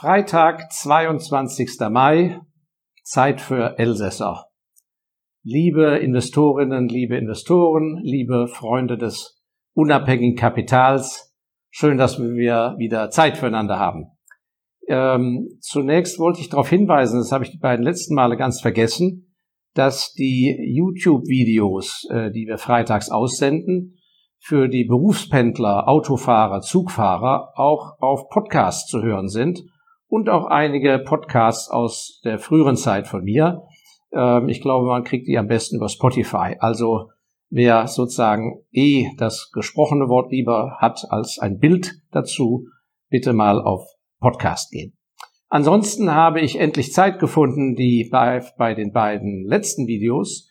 Freitag, 22. Mai, Zeit für Elsässer. Liebe Investorinnen, liebe Investoren, liebe Freunde des unabhängigen Kapitals, schön, dass wir wieder Zeit füreinander haben. Ähm, zunächst wollte ich darauf hinweisen, das habe ich die beiden letzten Male ganz vergessen, dass die YouTube-Videos, äh, die wir freitags aussenden, für die Berufspendler, Autofahrer, Zugfahrer auch auf Podcast zu hören sind und auch einige Podcasts aus der früheren Zeit von mir. Ähm, ich glaube, man kriegt die am besten über Spotify. Also wer sozusagen eh das gesprochene Wort lieber hat als ein Bild dazu, bitte mal auf Podcast gehen. Ansonsten habe ich endlich Zeit gefunden, die bei, bei den beiden letzten Videos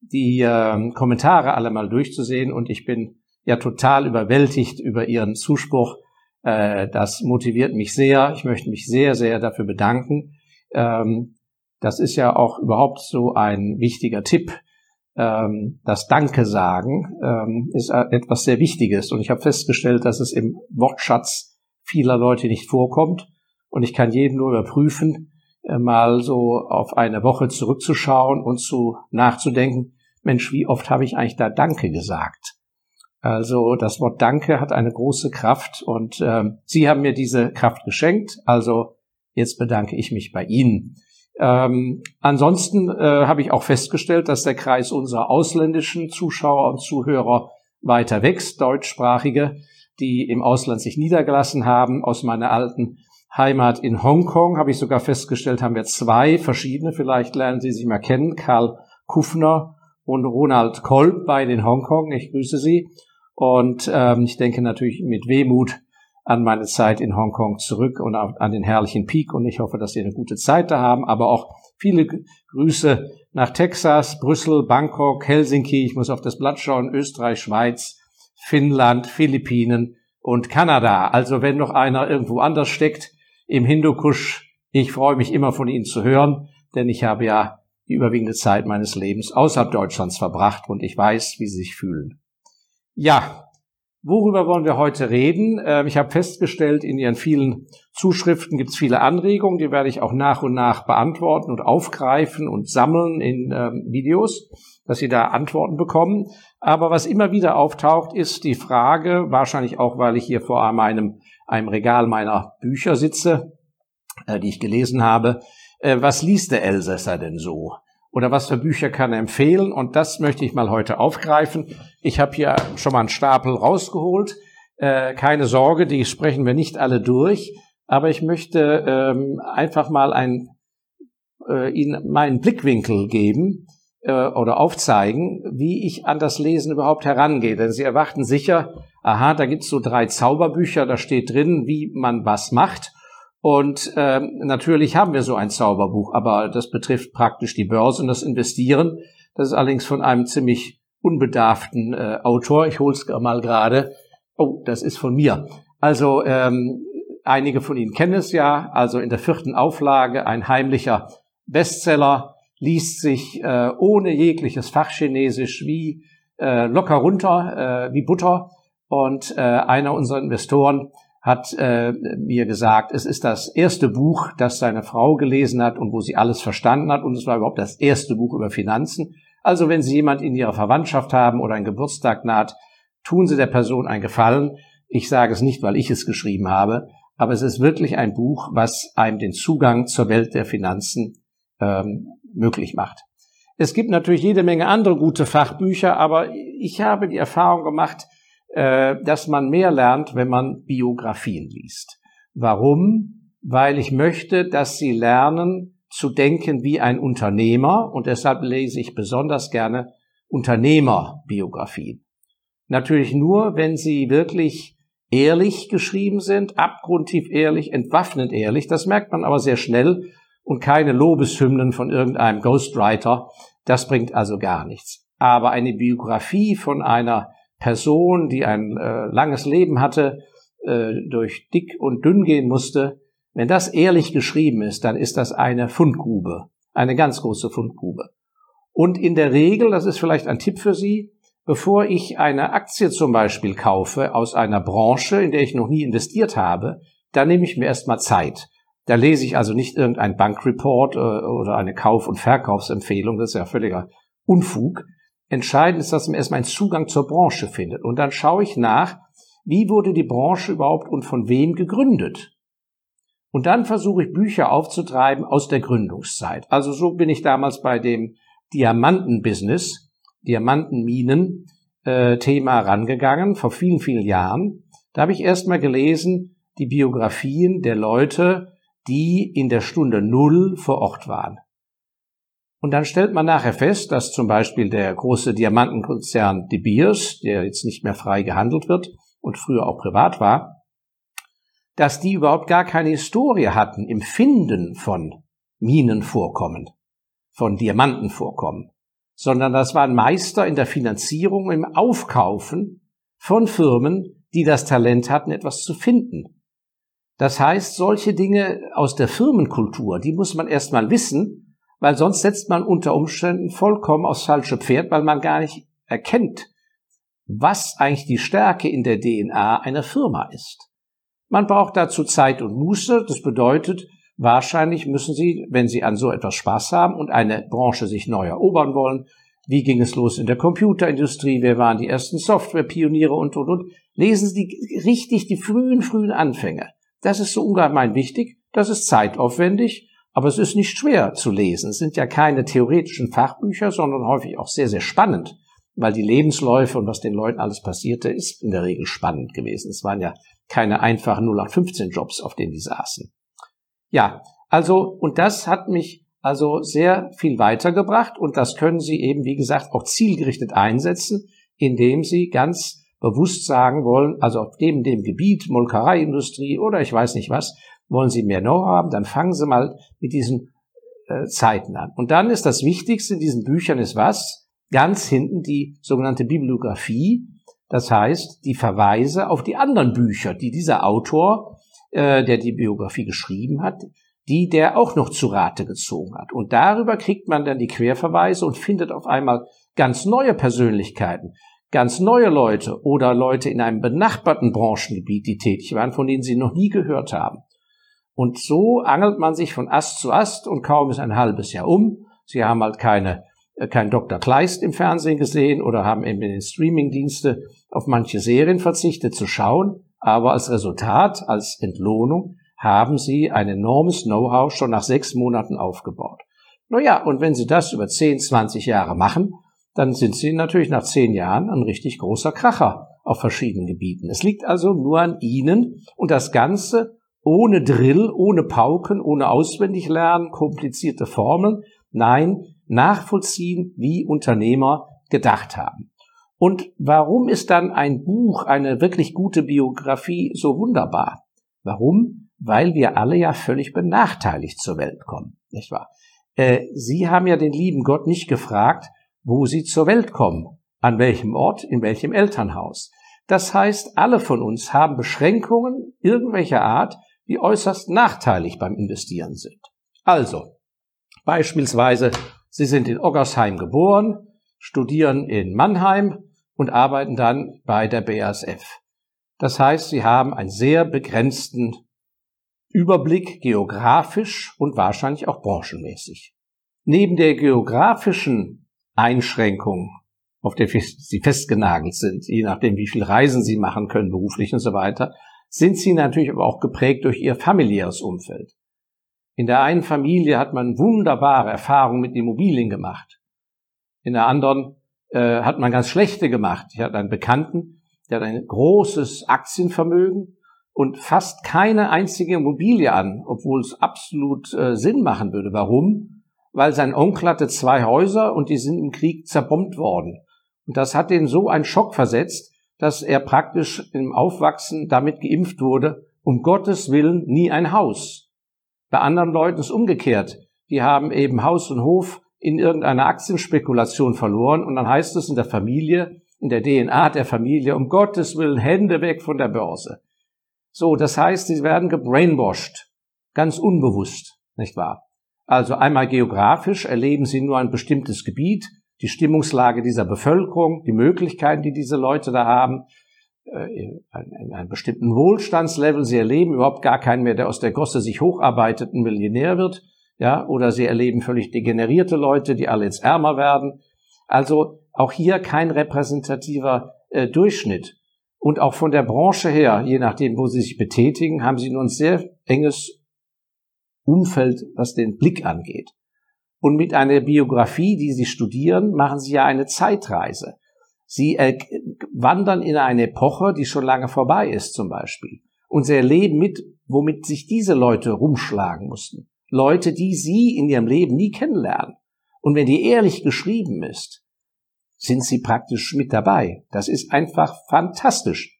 die äh, Kommentare alle mal durchzusehen und ich bin ja total überwältigt über Ihren Zuspruch. Äh, das motiviert mich sehr. Ich möchte mich sehr, sehr dafür bedanken. Ähm, das ist ja auch überhaupt so ein wichtiger Tipp. Ähm, das Danke sagen ähm, ist etwas sehr Wichtiges. Und ich habe festgestellt, dass es im Wortschatz vieler Leute nicht vorkommt. Und ich kann jedem nur überprüfen, äh, mal so auf eine Woche zurückzuschauen und zu nachzudenken, Mensch, wie oft habe ich eigentlich da Danke gesagt? Also das Wort Danke hat eine große Kraft und äh, Sie haben mir diese Kraft geschenkt. Also jetzt bedanke ich mich bei Ihnen. Ähm, ansonsten äh, habe ich auch festgestellt, dass der Kreis unserer ausländischen Zuschauer und Zuhörer weiter wächst, deutschsprachige, die im Ausland sich niedergelassen haben. Aus meiner alten Heimat in Hongkong habe ich sogar festgestellt, haben wir zwei verschiedene, vielleicht lernen Sie sich mal kennen, Karl Kufner und Ronald Kolb bei den Hongkong. Ich grüße Sie. Und ähm, ich denke natürlich mit Wehmut an meine Zeit in Hongkong zurück und an den herrlichen Peak. Und ich hoffe, dass Sie eine gute Zeit da haben. Aber auch viele Grüße nach Texas, Brüssel, Bangkok, Helsinki. Ich muss auf das Blatt schauen. Österreich, Schweiz, Finnland, Philippinen und Kanada. Also wenn noch einer irgendwo anders steckt im Hindukusch, ich freue mich immer von Ihnen zu hören, denn ich habe ja die überwiegende Zeit meines Lebens außerhalb Deutschlands verbracht und ich weiß, wie Sie sich fühlen. Ja, worüber wollen wir heute reden? Ähm, ich habe festgestellt, in Ihren vielen Zuschriften gibt es viele Anregungen, die werde ich auch nach und nach beantworten und aufgreifen und sammeln in ähm, Videos, dass Sie da Antworten bekommen. Aber was immer wieder auftaucht, ist die Frage, wahrscheinlich auch, weil ich hier vor meinem, einem Regal meiner Bücher sitze, äh, die ich gelesen habe, äh, was liest der Elsässer denn so? Oder was für Bücher kann er empfehlen. Und das möchte ich mal heute aufgreifen. Ich habe hier schon mal einen Stapel rausgeholt. Äh, keine Sorge, die sprechen wir nicht alle durch. Aber ich möchte ähm, einfach mal ein, äh, Ihnen meinen Blickwinkel geben äh, oder aufzeigen, wie ich an das Lesen überhaupt herangehe. Denn Sie erwarten sicher, aha, da gibt's so drei Zauberbücher, da steht drin, wie man was macht. Und ähm, natürlich haben wir so ein Zauberbuch, aber das betrifft praktisch die Börse und das Investieren. Das ist allerdings von einem ziemlich unbedarften äh, Autor. Ich hol's mal gerade. Oh, das ist von mir. Also ähm, einige von Ihnen kennen es ja. Also in der vierten Auflage ein heimlicher Bestseller liest sich äh, ohne jegliches Fachchinesisch wie äh, locker runter, äh, wie Butter. Und äh, einer unserer Investoren hat äh, mir gesagt, es ist das erste Buch, das seine Frau gelesen hat und wo sie alles verstanden hat. Und es war überhaupt das erste Buch über Finanzen. Also wenn Sie jemand in Ihrer Verwandtschaft haben oder ein Geburtstag naht, tun Sie der Person einen Gefallen. Ich sage es nicht, weil ich es geschrieben habe, aber es ist wirklich ein Buch, was einem den Zugang zur Welt der Finanzen ähm, möglich macht. Es gibt natürlich jede Menge andere gute Fachbücher, aber ich habe die Erfahrung gemacht, äh, dass man mehr lernt, wenn man Biografien liest. Warum? Weil ich möchte, dass Sie lernen zu denken wie ein Unternehmer und deshalb lese ich besonders gerne Unternehmerbiografien. Natürlich nur, wenn sie wirklich ehrlich geschrieben sind, abgrundtief ehrlich, entwaffnend ehrlich. Das merkt man aber sehr schnell und keine Lobeshymnen von irgendeinem Ghostwriter. Das bringt also gar nichts. Aber eine Biografie von einer Person, die ein äh, langes Leben hatte, äh, durch dick und dünn gehen musste, wenn das ehrlich geschrieben ist, dann ist das eine Fundgrube, eine ganz große Fundgrube. Und in der Regel, das ist vielleicht ein Tipp für Sie, bevor ich eine Aktie zum Beispiel kaufe aus einer Branche, in der ich noch nie investiert habe, dann nehme ich mir erstmal Zeit. Da lese ich also nicht irgendein Bankreport äh, oder eine Kauf- und Verkaufsempfehlung, das ist ja völliger Unfug. Entscheidend ist, dass man erstmal einen Zugang zur Branche findet. Und dann schaue ich nach, wie wurde die Branche überhaupt und von wem gegründet. Und dann versuche ich Bücher aufzutreiben aus der Gründungszeit. Also so bin ich damals bei dem Diamantenbusiness, Diamantenminen, äh, Thema rangegangen, vor vielen, vielen Jahren. Da habe ich erstmal gelesen, die Biografien der Leute, die in der Stunde Null vor Ort waren. Und dann stellt man nachher fest, dass zum Beispiel der große Diamantenkonzern De Beers, der jetzt nicht mehr frei gehandelt wird und früher auch privat war, dass die überhaupt gar keine Historie hatten im Finden von Minenvorkommen, von Diamantenvorkommen, sondern das waren Meister in der Finanzierung, im Aufkaufen von Firmen, die das Talent hatten, etwas zu finden. Das heißt, solche Dinge aus der Firmenkultur, die muss man erstmal wissen, weil sonst setzt man unter Umständen vollkommen aufs falsche Pferd, weil man gar nicht erkennt, was eigentlich die Stärke in der DNA einer Firma ist. Man braucht dazu Zeit und Muße. Das bedeutet, wahrscheinlich müssen Sie, wenn Sie an so etwas Spaß haben und eine Branche sich neu erobern wollen, wie ging es los in der Computerindustrie, wer waren die ersten Softwarepioniere und, und, und, lesen Sie richtig die frühen, frühen Anfänge. Das ist so ungemein wichtig, das ist zeitaufwendig, aber es ist nicht schwer zu lesen. Es sind ja keine theoretischen Fachbücher, sondern häufig auch sehr, sehr spannend, weil die Lebensläufe und was den Leuten alles passierte, ist in der Regel spannend gewesen. Es waren ja keine einfachen 0815 Jobs, auf denen die saßen. Ja, also, und das hat mich also sehr viel weitergebracht und das können Sie eben, wie gesagt, auch zielgerichtet einsetzen, indem Sie ganz bewusst sagen wollen, also auf dem, dem Gebiet, Molkereiindustrie oder ich weiß nicht was, wollen Sie mehr Know-how haben, dann fangen Sie mal mit diesen äh, Zeiten an. Und dann ist das Wichtigste in diesen Büchern ist was? Ganz hinten die sogenannte Bibliografie, das heißt, die Verweise auf die anderen Bücher, die dieser Autor, äh, der die Biografie geschrieben hat, die der auch noch zu Rate gezogen hat. Und darüber kriegt man dann die Querverweise und findet auf einmal ganz neue Persönlichkeiten, ganz neue Leute oder Leute in einem benachbarten Branchengebiet, die tätig waren, von denen sie noch nie gehört haben. Und so angelt man sich von Ast zu Ast und kaum ist ein halbes Jahr um. Sie haben halt keine äh, kein Dr. Kleist im Fernsehen gesehen oder haben eben in den Streamingdienste auf manche Serien verzichtet zu schauen, aber als Resultat, als Entlohnung haben sie ein enormes Know-how schon nach sechs Monaten aufgebaut. Naja, und wenn sie das über 10, 20 Jahre machen, dann sind sie natürlich nach zehn Jahren ein richtig großer Kracher auf verschiedenen Gebieten. Es liegt also nur an ihnen und das Ganze ohne Drill, ohne Pauken, ohne auswendig lernen, komplizierte Formeln. Nein, nachvollziehen, wie Unternehmer gedacht haben. Und warum ist dann ein Buch, eine wirklich gute Biografie so wunderbar? Warum? Weil wir alle ja völlig benachteiligt zur Welt kommen, nicht wahr? Äh, Sie haben ja den lieben Gott nicht gefragt, wo Sie zur Welt kommen, an welchem Ort, in welchem Elternhaus. Das heißt, alle von uns haben Beschränkungen irgendwelcher Art, die äußerst nachteilig beim Investieren sind. Also, beispielsweise Sie sind in Oggersheim geboren, studieren in Mannheim und arbeiten dann bei der BASF. Das heißt, Sie haben einen sehr begrenzten Überblick geografisch und wahrscheinlich auch branchenmäßig. Neben der geografischen Einschränkung, auf der Sie festgenagelt sind, je nachdem, wie viel Reisen Sie machen können, beruflich und so weiter, sind Sie natürlich aber auch geprägt durch Ihr familiäres Umfeld. In der einen Familie hat man wunderbare Erfahrungen mit Immobilien gemacht. In der anderen äh, hat man ganz schlechte gemacht. Ich hatte einen Bekannten, der hat ein großes Aktienvermögen und fast keine einzige Immobilie an, obwohl es absolut äh, Sinn machen würde. Warum? Weil sein Onkel hatte zwei Häuser und die sind im Krieg zerbombt worden. Und das hat den so einen Schock versetzt, dass er praktisch im Aufwachsen damit geimpft wurde, um Gottes Willen nie ein Haus. Bei anderen Leuten ist umgekehrt. Die haben eben Haus und Hof in irgendeiner Aktienspekulation verloren und dann heißt es in der Familie, in der DNA der Familie, um Gottes Willen Hände weg von der Börse. So, das heißt, sie werden gebrainwashed, ganz unbewusst, nicht wahr? Also einmal geografisch erleben sie nur ein bestimmtes Gebiet, die Stimmungslage dieser Bevölkerung, die Möglichkeiten, die diese Leute da haben. in einem bestimmten Wohlstandslevel. Sie erleben überhaupt gar keinen mehr, der aus der Gosse sich hocharbeitet, ein Millionär wird. Ja, oder sie erleben völlig degenerierte Leute, die alle jetzt ärmer werden. Also auch hier kein repräsentativer äh, Durchschnitt. Und auch von der Branche her, je nachdem, wo sie sich betätigen, haben sie nur ein sehr enges Umfeld, was den Blick angeht. Und mit einer Biografie, die sie studieren, machen sie ja eine Zeitreise. Sie äh, wandern in eine Epoche, die schon lange vorbei ist, zum Beispiel. Und sie erleben mit, womit sich diese Leute rumschlagen mussten. Leute, die sie in ihrem Leben nie kennenlernen. Und wenn die ehrlich geschrieben ist, sind sie praktisch mit dabei. Das ist einfach fantastisch.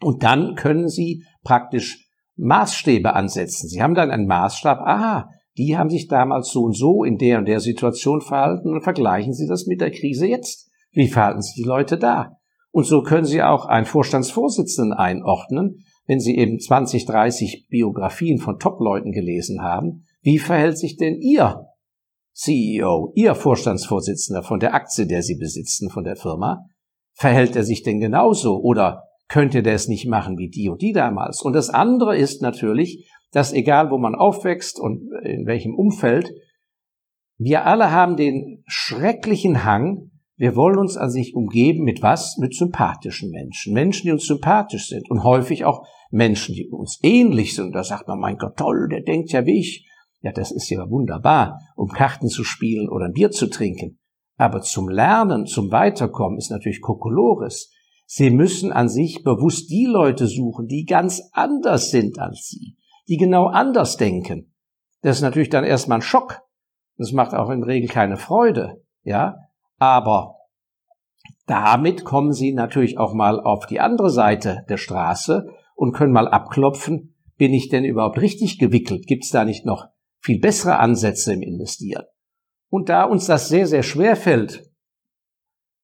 Und dann können sie praktisch Maßstäbe ansetzen. Sie haben dann einen Maßstab, aha, die haben sich damals so und so in der und der Situation verhalten und vergleichen Sie das mit der Krise jetzt. Wie verhalten sich die Leute da? Und so können Sie auch einen Vorstandsvorsitzenden einordnen, wenn Sie eben 20, 30 Biografien von Top-Leuten gelesen haben. Wie verhält sich denn Ihr CEO, Ihr Vorstandsvorsitzender von der Aktie, der Sie besitzen, von der Firma? Verhält er sich denn genauso oder könnte der es nicht machen wie die und die damals? Und das andere ist natürlich, dass egal wo man aufwächst und in welchem Umfeld, wir alle haben den schrecklichen Hang, wir wollen uns an sich umgeben mit was? Mit sympathischen Menschen. Menschen, die uns sympathisch sind und häufig auch Menschen, die uns ähnlich sind. Da sagt man, mein Gott, toll, der denkt ja wie ich. Ja, das ist ja wunderbar, um Karten zu spielen oder ein Bier zu trinken. Aber zum Lernen, zum Weiterkommen ist natürlich Kokolores. Sie müssen an sich bewusst die Leute suchen, die ganz anders sind als Sie, die genau anders denken. Das ist natürlich dann erstmal ein Schock. Das macht auch in Regel keine Freude, ja. Aber damit kommen Sie natürlich auch mal auf die andere Seite der Straße und können mal abklopfen, bin ich denn überhaupt richtig gewickelt? Gibt es da nicht noch viel bessere Ansätze im Investieren? Und da uns das sehr, sehr schwer fällt,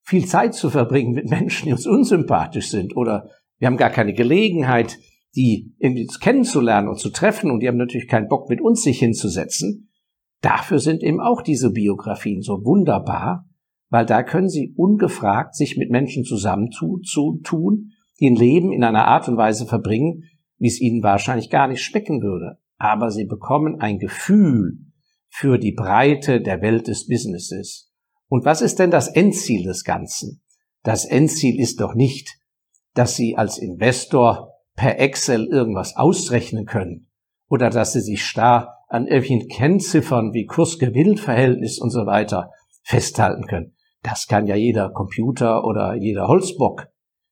viel Zeit zu verbringen mit Menschen, die uns unsympathisch sind oder wir haben gar keine Gelegenheit, die irgendwie kennenzulernen und zu treffen und die haben natürlich keinen Bock, mit uns sich hinzusetzen. Dafür sind eben auch diese Biografien so wunderbar, weil da können sie ungefragt sich mit Menschen zusammentun, die ein Leben in einer Art und Weise verbringen, wie es ihnen wahrscheinlich gar nicht schmecken würde. Aber sie bekommen ein Gefühl für die Breite der Welt des Businesses und was ist denn das Endziel des Ganzen? Das Endziel ist doch nicht, dass Sie als Investor per Excel irgendwas ausrechnen können oder dass Sie sich starr an irgendwelchen Kennziffern wie Kurs-Gewinn-Verhältnis und so weiter festhalten können. Das kann ja jeder Computer oder jeder Holzbock.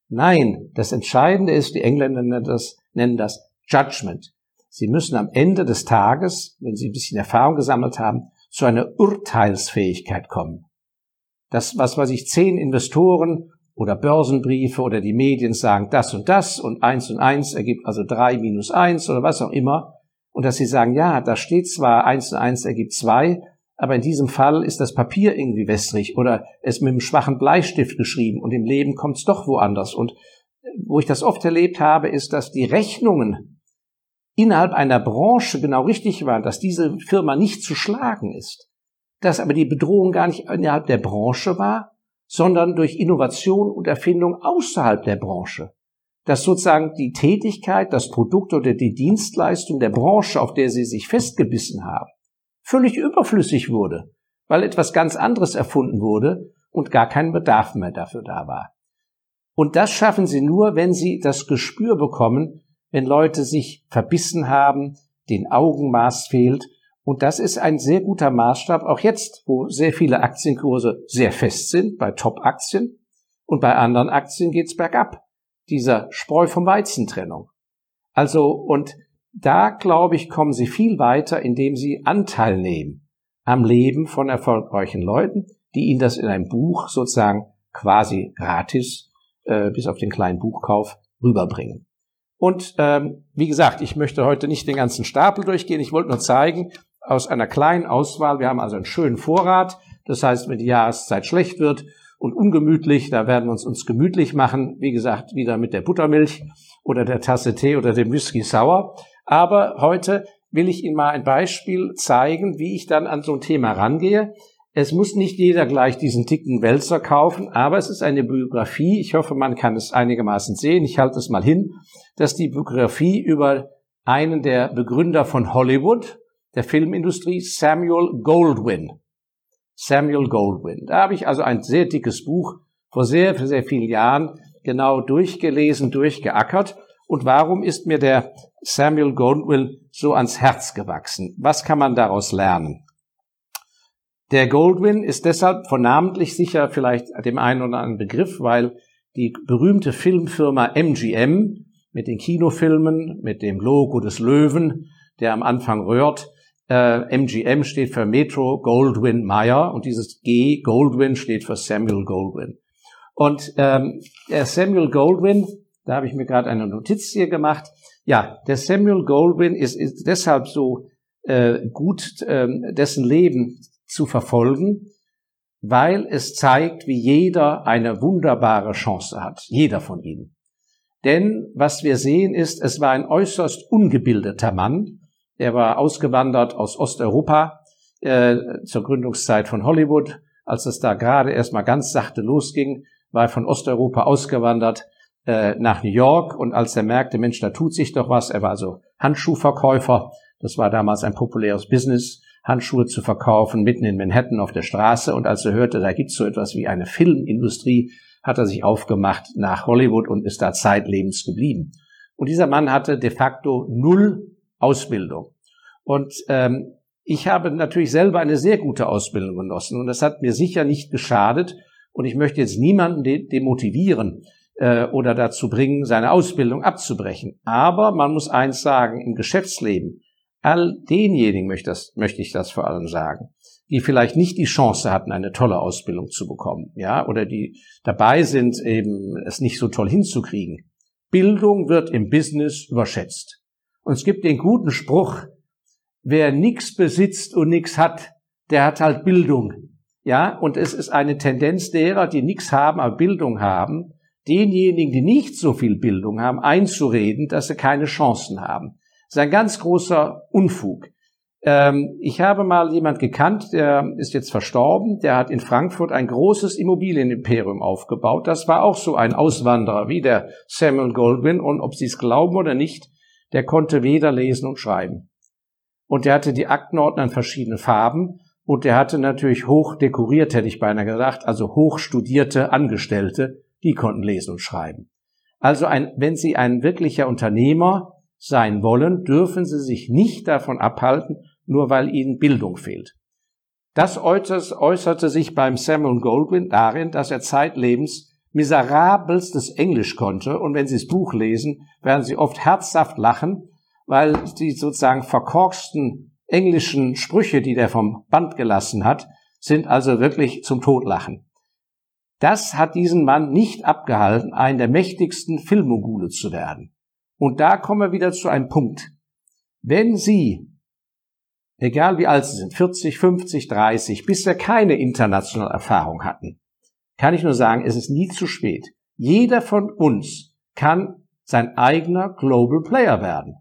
Nein, das Entscheidende ist, die Engländer nennen das, nennen das Judgment. Sie müssen am Ende des Tages, wenn Sie ein bisschen Erfahrung gesammelt haben, zu einer Urteilsfähigkeit kommen dass, was weiß ich, zehn Investoren oder Börsenbriefe oder die Medien sagen das und das und eins und eins ergibt also drei minus eins oder was auch immer. Und dass sie sagen, ja, da steht zwar eins und eins ergibt zwei, aber in diesem Fall ist das Papier irgendwie wässrig oder es mit einem schwachen Bleistift geschrieben und im Leben kommt es doch woanders. Und wo ich das oft erlebt habe, ist, dass die Rechnungen innerhalb einer Branche genau richtig waren, dass diese Firma nicht zu schlagen ist dass aber die Bedrohung gar nicht innerhalb der Branche war, sondern durch Innovation und Erfindung außerhalb der Branche. Dass sozusagen die Tätigkeit, das Produkt oder die Dienstleistung der Branche, auf der sie sich festgebissen haben, völlig überflüssig wurde, weil etwas ganz anderes erfunden wurde und gar kein Bedarf mehr dafür da war. Und das schaffen sie nur, wenn sie das Gespür bekommen, wenn Leute sich verbissen haben, den Augenmaß fehlt und das ist ein sehr guter Maßstab, auch jetzt, wo sehr viele Aktienkurse sehr fest sind, bei Top-Aktien. Und bei anderen Aktien geht's bergab. Dieser Spreu vom Weizen-Trennung. Also, und da, glaube ich, kommen Sie viel weiter, indem Sie Anteil nehmen am Leben von erfolgreichen Leuten, die Ihnen das in einem Buch sozusagen quasi gratis, äh, bis auf den kleinen Buchkauf, rüberbringen. Und ähm, wie gesagt, ich möchte heute nicht den ganzen Stapel durchgehen. Ich wollte nur zeigen, aus einer kleinen Auswahl. Wir haben also einen schönen Vorrat. Das heißt, wenn die Jahreszeit schlecht wird und ungemütlich, da werden wir uns, uns gemütlich machen. Wie gesagt, wieder mit der Buttermilch oder der Tasse Tee oder dem Whisky Sauer. Aber heute will ich Ihnen mal ein Beispiel zeigen, wie ich dann an so ein Thema rangehe. Es muss nicht jeder gleich diesen dicken Wälzer kaufen, aber es ist eine Biografie. Ich hoffe, man kann es einigermaßen sehen. Ich halte es mal hin, dass die Biografie über einen der Begründer von Hollywood, der Filmindustrie, Samuel Goldwyn. Samuel Goldwyn. Da habe ich also ein sehr dickes Buch vor sehr, sehr vielen Jahren genau durchgelesen, durchgeackert. Und warum ist mir der Samuel Goldwyn so ans Herz gewachsen? Was kann man daraus lernen? Der Goldwyn ist deshalb von namentlich sicher vielleicht dem einen oder anderen Begriff, weil die berühmte Filmfirma MGM mit den Kinofilmen, mit dem Logo des Löwen, der am Anfang rührt, äh, MGM steht für Metro Goldwyn Mayer und dieses G Goldwyn steht für Samuel Goldwyn. Und ähm, der Samuel Goldwyn, da habe ich mir gerade eine Notiz hier gemacht. Ja, der Samuel Goldwyn ist, ist deshalb so äh, gut, äh, dessen Leben zu verfolgen, weil es zeigt, wie jeder eine wunderbare Chance hat. Jeder von ihnen. Denn was wir sehen ist, es war ein äußerst ungebildeter Mann. Er war ausgewandert aus Osteuropa äh, zur Gründungszeit von Hollywood. Als es da gerade erstmal ganz sachte losging, war er von Osteuropa ausgewandert äh, nach New York. Und als er merkte, Mensch, da tut sich doch was, er war also Handschuhverkäufer. Das war damals ein populäres Business Handschuhe zu verkaufen, mitten in Manhattan auf der Straße. Und als er hörte, da gibt's so etwas wie eine Filmindustrie, hat er sich aufgemacht nach Hollywood und ist da zeitlebens geblieben. Und dieser Mann hatte de facto null Ausbildung. Und ähm, ich habe natürlich selber eine sehr gute Ausbildung genossen und das hat mir sicher nicht geschadet. Und ich möchte jetzt niemanden de demotivieren äh, oder dazu bringen, seine Ausbildung abzubrechen. Aber man muss eins sagen, im Geschäftsleben all denjenigen möchte, das, möchte ich das vor allem sagen, die vielleicht nicht die Chance hatten, eine tolle Ausbildung zu bekommen, ja, oder die dabei sind, eben es nicht so toll hinzukriegen. Bildung wird im Business überschätzt. Und es gibt den guten Spruch, wer nichts besitzt und nichts hat, der hat halt Bildung. Ja, und es ist eine Tendenz derer, die nichts haben, aber Bildung haben, denjenigen, die nicht so viel Bildung haben, einzureden, dass sie keine Chancen haben. Das ist ein ganz großer Unfug. Ähm, ich habe mal jemand gekannt, der ist jetzt verstorben, der hat in Frankfurt ein großes Immobilienimperium aufgebaut. Das war auch so ein Auswanderer wie der Samuel Goldwyn und ob Sie es glauben oder nicht, der konnte weder lesen und schreiben. Und der hatte die Aktenordner in verschiedenen Farben und der hatte natürlich hoch dekoriert, hätte ich beinahe gesagt, also hoch studierte Angestellte, die konnten lesen und schreiben. Also ein, wenn Sie ein wirklicher Unternehmer sein wollen, dürfen sie sich nicht davon abhalten, nur weil ihnen Bildung fehlt. Das äußerte sich beim Samuel Goldwyn darin, dass er zeitlebens miserabelstes Englisch konnte und wenn Sie das Buch lesen, werden Sie oft herzhaft lachen, weil die sozusagen verkorksten englischen Sprüche, die der vom Band gelassen hat, sind also wirklich zum Todlachen. Das hat diesen Mann nicht abgehalten, einen der mächtigsten Filmmogule zu werden. Und da kommen wir wieder zu einem Punkt. Wenn Sie, egal wie alt Sie sind, 40, 50, 30, bisher keine internationale Erfahrung hatten, kann ich nur sagen, es ist nie zu spät. Jeder von uns kann sein eigener Global Player werden.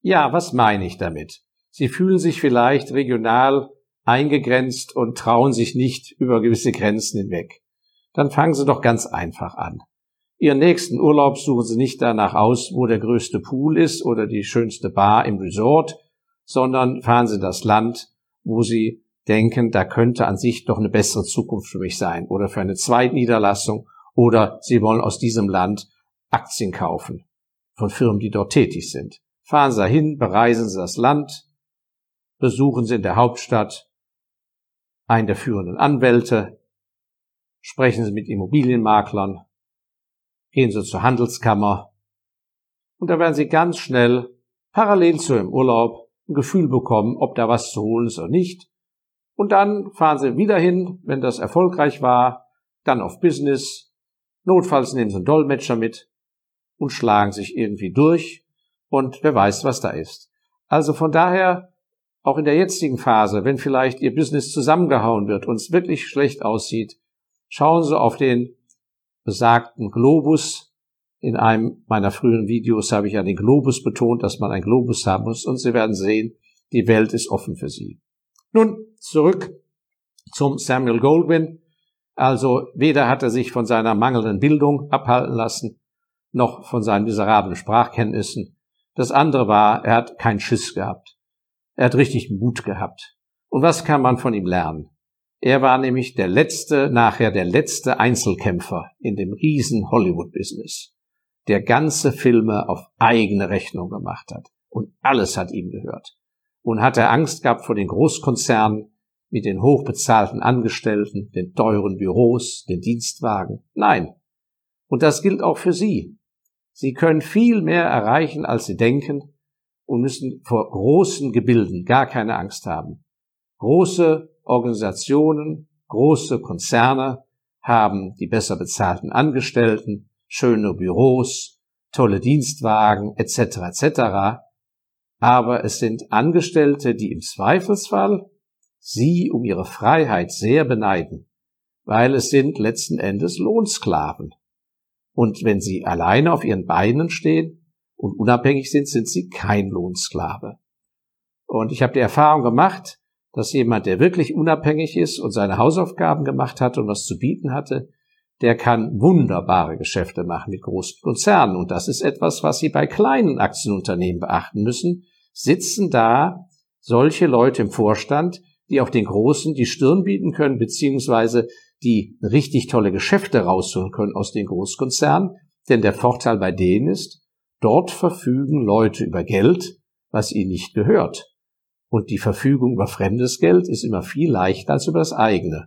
Ja, was meine ich damit? Sie fühlen sich vielleicht regional eingegrenzt und trauen sich nicht über gewisse Grenzen hinweg. Dann fangen Sie doch ganz einfach an. Ihren nächsten Urlaub suchen Sie nicht danach aus, wo der größte Pool ist oder die schönste Bar im Resort, sondern fahren Sie das Land, wo Sie denken, da könnte an sich doch eine bessere Zukunft für mich sein oder für eine Zweitniederlassung oder Sie wollen aus diesem Land Aktien kaufen von Firmen, die dort tätig sind. Fahren Sie dahin, bereisen Sie das Land, besuchen Sie in der Hauptstadt einen der führenden Anwälte, sprechen Sie mit Immobilienmaklern, gehen Sie zur Handelskammer und da werden Sie ganz schnell parallel zu Ihrem Urlaub ein Gefühl bekommen, ob da was zu holen ist oder nicht. Und dann fahren Sie wieder hin, wenn das erfolgreich war, dann auf Business. Notfalls nehmen Sie einen Dolmetscher mit und schlagen sich irgendwie durch und wer weiß, was da ist. Also von daher, auch in der jetzigen Phase, wenn vielleicht Ihr Business zusammengehauen wird und es wirklich schlecht aussieht, schauen Sie auf den besagten Globus. In einem meiner früheren Videos habe ich ja den Globus betont, dass man einen Globus haben muss und Sie werden sehen, die Welt ist offen für Sie. Nun, zurück zum Samuel Goldwyn. Also weder hat er sich von seiner mangelnden Bildung abhalten lassen, noch von seinen miserablen Sprachkenntnissen. Das andere war, er hat keinen Schiss gehabt. Er hat richtig Mut gehabt. Und was kann man von ihm lernen? Er war nämlich der letzte, nachher der letzte Einzelkämpfer in dem riesen Hollywood-Business, der ganze Filme auf eigene Rechnung gemacht hat. Und alles hat ihm gehört. Und hat er Angst gehabt vor den Großkonzernen, mit den hochbezahlten Angestellten, den teuren Büros, den Dienstwagen. Nein. Und das gilt auch für Sie. Sie können viel mehr erreichen, als Sie denken und müssen vor großen Gebilden gar keine Angst haben. Große Organisationen, große Konzerne haben die besser bezahlten Angestellten, schöne Büros, tolle Dienstwagen etc. etc. Aber es sind Angestellte, die im Zweifelsfall sie um ihre Freiheit sehr beneiden, weil es sind letzten Endes Lohnsklaven. Und wenn sie alleine auf ihren Beinen stehen und unabhängig sind, sind sie kein Lohnsklave. Und ich habe die Erfahrung gemacht, dass jemand, der wirklich unabhängig ist und seine Hausaufgaben gemacht hat und was zu bieten hatte, der kann wunderbare Geschäfte machen mit großen Konzernen. Und das ist etwas, was Sie bei kleinen Aktienunternehmen beachten müssen. Sitzen da solche Leute im Vorstand, die auch den Großen die Stirn bieten können, beziehungsweise die richtig tolle Geschäfte rausholen können aus den Großkonzernen. Denn der Vorteil bei denen ist, dort verfügen Leute über Geld, was ihnen nicht gehört. Und die Verfügung über fremdes Geld ist immer viel leichter als über das eigene.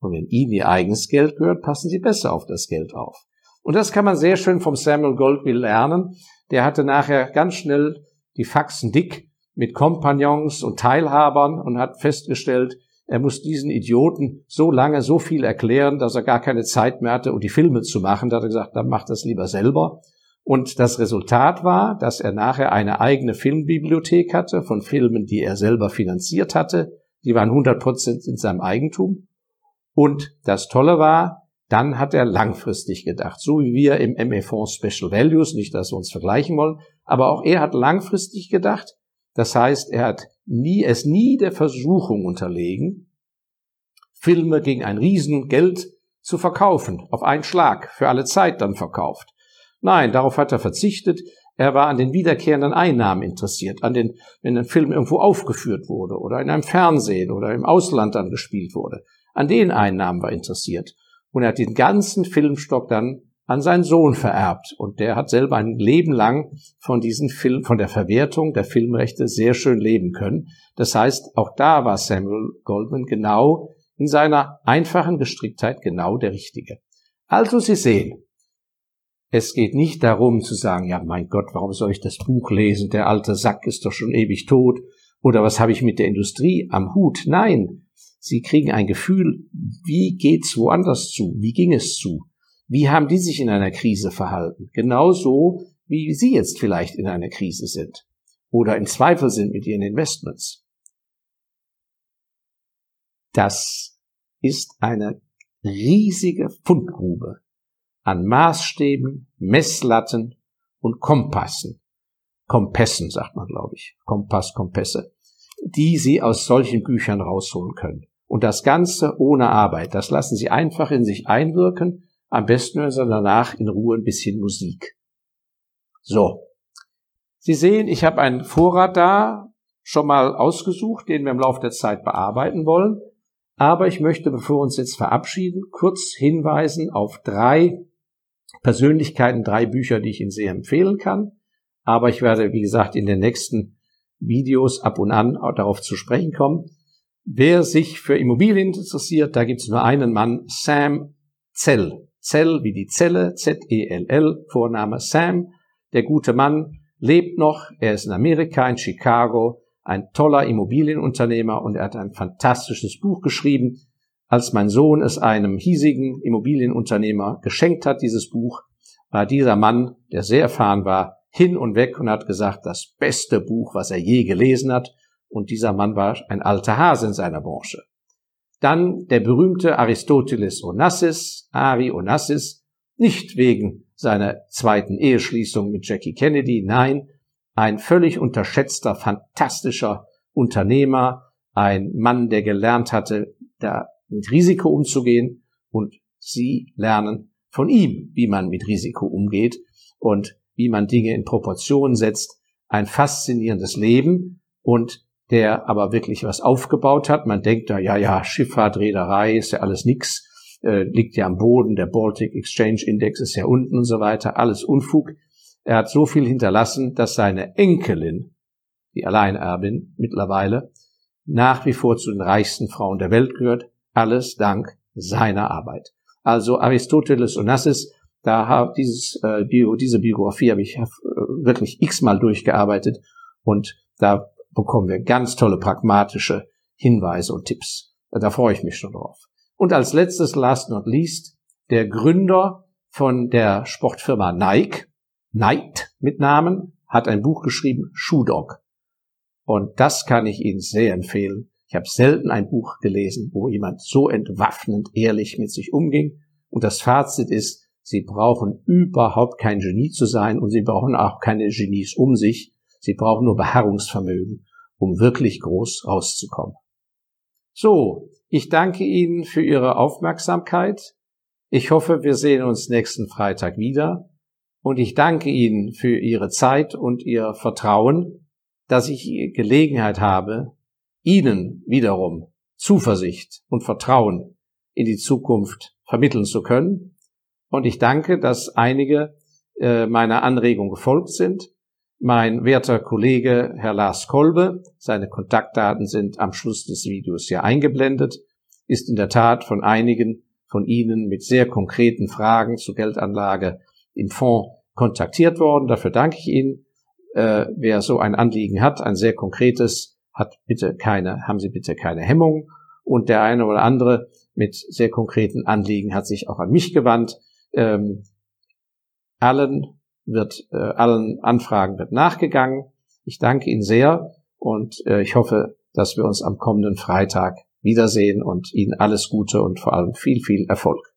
Und wenn ihnen ihr eigenes Geld gehört, passen sie besser auf das Geld auf. Und das kann man sehr schön vom Samuel Goldwill lernen. Der hatte nachher ganz schnell die Faxen dick mit Kompagnons und Teilhabern und hat festgestellt, er muss diesen Idioten so lange so viel erklären, dass er gar keine Zeit mehr hatte, um die Filme zu machen. Da hat er gesagt, dann macht das lieber selber. Und das Resultat war, dass er nachher eine eigene Filmbibliothek hatte von Filmen, die er selber finanziert hatte. Die waren 100 Prozent in seinem Eigentum. Und das Tolle war, dann hat er langfristig gedacht, so wie wir im ME-Fonds Special Values, nicht, dass wir uns vergleichen wollen, aber auch er hat langfristig gedacht das heißt, er hat nie, es nie der Versuchung unterlegen, Filme gegen ein Riesengeld zu verkaufen, auf einen Schlag, für alle Zeit dann verkauft. Nein, darauf hat er verzichtet. Er war an den wiederkehrenden Einnahmen interessiert, an den, wenn ein Film irgendwo aufgeführt wurde oder in einem Fernsehen oder im Ausland dann gespielt wurde. An den Einnahmen war interessiert. Und er hat den ganzen Filmstock dann an seinen Sohn vererbt. Und der hat selber ein Leben lang von diesen Film, von der Verwertung der Filmrechte sehr schön leben können. Das heißt, auch da war Samuel Goldman genau in seiner einfachen Gestricktheit genau der Richtige. Also Sie sehen, es geht nicht darum zu sagen, ja mein Gott, warum soll ich das Buch lesen? Der alte Sack ist doch schon ewig tot. Oder was habe ich mit der Industrie am Hut? Nein, Sie kriegen ein Gefühl, wie geht's woanders zu? Wie ging es zu? Wie haben die sich in einer Krise verhalten? Genauso wie Sie jetzt vielleicht in einer Krise sind oder in Zweifel sind mit Ihren Investments. Das ist eine riesige Fundgrube an Maßstäben, Messlatten und Kompassen. Kompässen sagt man, glaube ich. Kompass, Kompässe. Die Sie aus solchen Büchern rausholen können. Und das Ganze ohne Arbeit. Das lassen Sie einfach in sich einwirken am besten hören Sie danach in Ruhe ein bisschen Musik. So. Sie sehen, ich habe einen Vorrat da schon mal ausgesucht, den wir im Laufe der Zeit bearbeiten wollen. Aber ich möchte, bevor wir uns jetzt verabschieden, kurz hinweisen auf drei Persönlichkeiten, drei Bücher, die ich Ihnen sehr empfehlen kann. Aber ich werde, wie gesagt, in den nächsten Videos ab und an darauf zu sprechen kommen. Wer sich für Immobilien interessiert, da gibt es nur einen Mann, Sam Zell. Zell wie die Zelle, Z-E-L-L, Vorname Sam. Der gute Mann lebt noch, er ist in Amerika, in Chicago, ein toller Immobilienunternehmer und er hat ein fantastisches Buch geschrieben. Als mein Sohn es einem hiesigen Immobilienunternehmer geschenkt hat, dieses Buch, war dieser Mann, der sehr erfahren war, hin und weg und hat gesagt, das beste Buch, was er je gelesen hat. Und dieser Mann war ein alter Hase in seiner Branche. Dann der berühmte Aristoteles Onassis, Ari Onassis, nicht wegen seiner zweiten Eheschließung mit Jackie Kennedy, nein, ein völlig unterschätzter, fantastischer Unternehmer, ein Mann, der gelernt hatte, da mit Risiko umzugehen und Sie lernen von ihm, wie man mit Risiko umgeht und wie man Dinge in Proportionen setzt. Ein faszinierendes Leben und der aber wirklich was aufgebaut hat. Man denkt da, ja, ja, Schifffahrt, Reederei ist ja alles nix, äh, liegt ja am Boden, der Baltic Exchange Index ist ja unten und so weiter, alles Unfug. Er hat so viel hinterlassen, dass seine Enkelin, die Alleinerbin mittlerweile, nach wie vor zu den reichsten Frauen der Welt gehört, alles dank seiner Arbeit. Also Aristoteles Onassis, da habe dieses äh, Bio, diese Biografie habe ich äh, wirklich x-mal durchgearbeitet und da bekommen wir ganz tolle pragmatische Hinweise und Tipps. Da freue ich mich schon drauf. Und als letztes, last not least, der Gründer von der Sportfirma Nike, Knight mit Namen, hat ein Buch geschrieben, Shoe Dog. Und das kann ich Ihnen sehr empfehlen. Ich habe selten ein Buch gelesen, wo jemand so entwaffnend ehrlich mit sich umging. Und das Fazit ist, Sie brauchen überhaupt kein Genie zu sein und Sie brauchen auch keine Genies um sich. Sie brauchen nur Beharrungsvermögen, um wirklich groß rauszukommen. So, ich danke Ihnen für Ihre Aufmerksamkeit. Ich hoffe, wir sehen uns nächsten Freitag wieder. Und ich danke Ihnen für Ihre Zeit und Ihr Vertrauen dass ich Gelegenheit habe, Ihnen wiederum Zuversicht und Vertrauen in die Zukunft vermitteln zu können. Und ich danke, dass einige äh, meiner Anregung gefolgt sind. Mein werter Kollege Herr Lars Kolbe, seine Kontaktdaten sind am Schluss des Videos hier eingeblendet, ist in der Tat von einigen von Ihnen mit sehr konkreten Fragen zur Geldanlage im Fonds kontaktiert worden. Dafür danke ich Ihnen äh, wer so ein Anliegen hat, ein sehr konkretes, hat bitte keine, haben Sie bitte keine Hemmung. Und der eine oder andere mit sehr konkreten Anliegen hat sich auch an mich gewandt. Ähm, allen wird, äh, allen Anfragen wird nachgegangen. Ich danke Ihnen sehr und äh, ich hoffe, dass wir uns am kommenden Freitag wiedersehen und Ihnen alles Gute und vor allem viel, viel Erfolg.